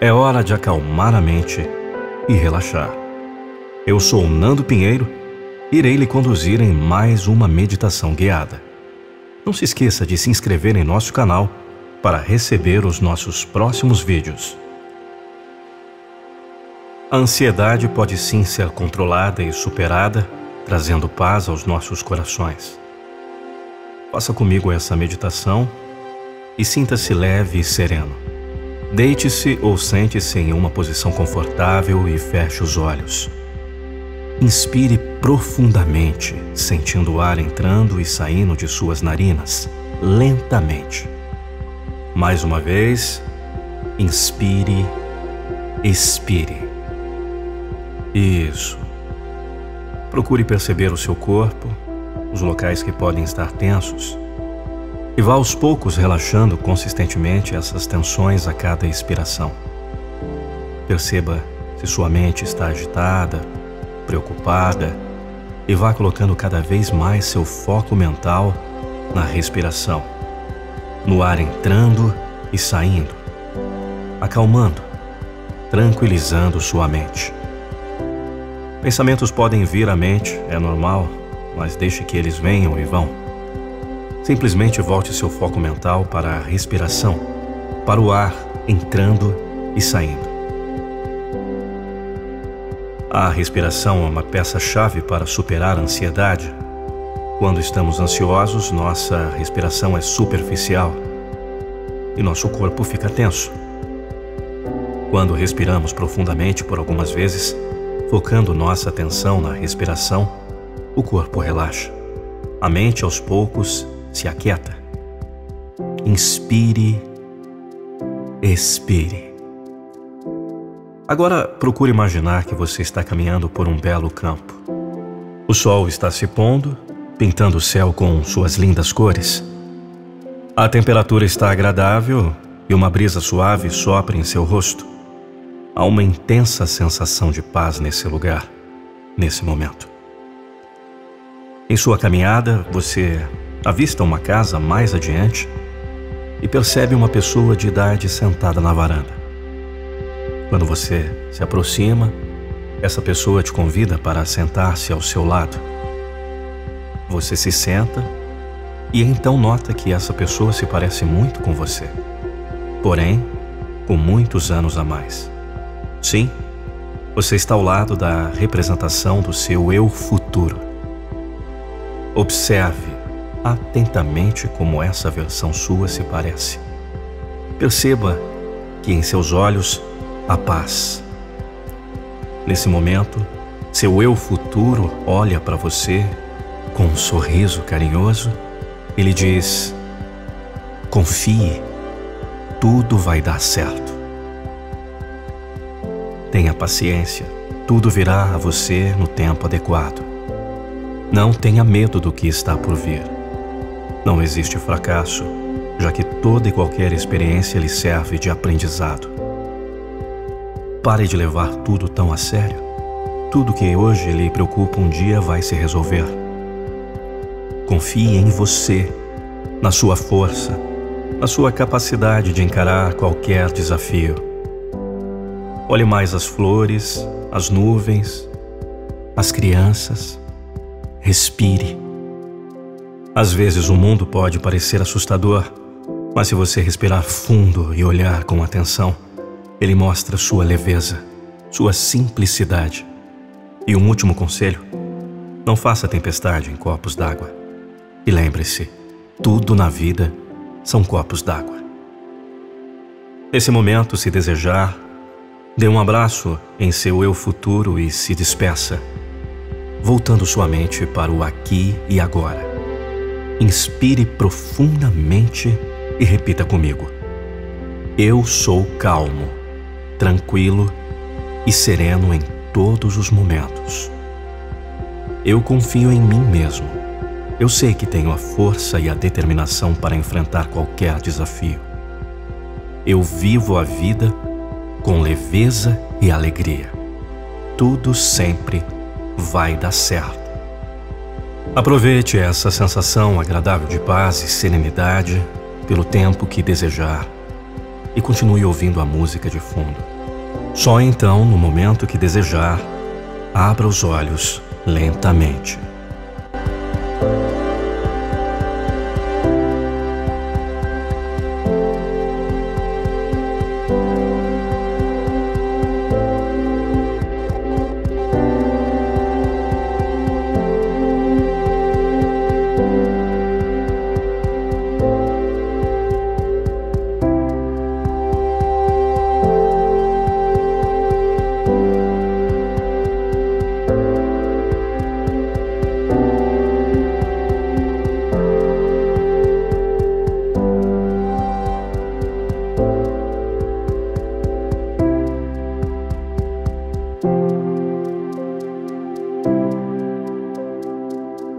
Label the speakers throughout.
Speaker 1: É hora de acalmar a mente e relaxar. Eu sou Nando Pinheiro e irei lhe conduzir em mais uma meditação guiada. Não se esqueça de se inscrever em nosso canal para receber os nossos próximos vídeos. A ansiedade pode sim ser controlada e superada, trazendo paz aos nossos corações. Faça comigo essa meditação e sinta-se leve e sereno. Deite-se ou sente-se em uma posição confortável e feche os olhos. Inspire profundamente, sentindo o ar entrando e saindo de suas narinas, lentamente. Mais uma vez, inspire, expire. Isso. Procure perceber o seu corpo, os locais que podem estar tensos e vá aos poucos relaxando consistentemente essas tensões a cada expiração. Perceba se sua mente está agitada, preocupada e vá colocando cada vez mais seu foco mental na respiração, no ar entrando e saindo, acalmando, tranquilizando sua mente. Pensamentos podem vir à mente, é normal, mas deixe que eles venham e vão. Simplesmente volte seu foco mental para a respiração, para o ar entrando e saindo. A respiração é uma peça-chave para superar a ansiedade. Quando estamos ansiosos, nossa respiração é superficial e nosso corpo fica tenso. Quando respiramos profundamente por algumas vezes, focando nossa atenção na respiração, o corpo relaxa. A mente, aos poucos, se aquieta. Inspire, expire. Agora procure imaginar que você está caminhando por um belo campo. O sol está se pondo, pintando o céu com suas lindas cores. A temperatura está agradável e uma brisa suave sopra em seu rosto. Há uma intensa sensação de paz nesse lugar, nesse momento. Em sua caminhada, você avista uma casa mais adiante e percebe uma pessoa de idade sentada na varanda. Quando você se aproxima, essa pessoa te convida para sentar-se ao seu lado. Você se senta e então nota que essa pessoa se parece muito com você, porém, com muitos anos a mais. Sim, você está ao lado da representação do seu eu futuro. Observe atentamente como essa versão sua se parece. Perceba que em seus olhos há paz. Nesse momento, seu eu futuro olha para você com um sorriso carinhoso e lhe diz: Confie, tudo vai dar certo. Tenha paciência, tudo virá a você no tempo adequado. Não tenha medo do que está por vir. Não existe fracasso, já que toda e qualquer experiência lhe serve de aprendizado. Pare de levar tudo tão a sério. Tudo que hoje lhe preocupa um dia vai se resolver. Confie em você, na sua força, na sua capacidade de encarar qualquer desafio. Olhe mais as flores, as nuvens, as crianças. Respire às vezes o mundo pode parecer assustador, mas se você respirar fundo e olhar com atenção, ele mostra sua leveza, sua simplicidade. E um último conselho: não faça tempestade em copos d'água. E lembre-se, tudo na vida são copos d'água. Nesse momento, se desejar, dê um abraço em seu eu futuro e se despeça, voltando sua mente para o aqui e agora. Inspire profundamente e repita comigo. Eu sou calmo, tranquilo e sereno em todos os momentos. Eu confio em mim mesmo. Eu sei que tenho a força e a determinação para enfrentar qualquer desafio. Eu vivo a vida com leveza e alegria. Tudo sempre vai dar certo. Aproveite essa sensação agradável de paz e serenidade pelo tempo que desejar e continue ouvindo a música de fundo. Só então, no momento que desejar, abra os olhos lentamente.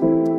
Speaker 2: Música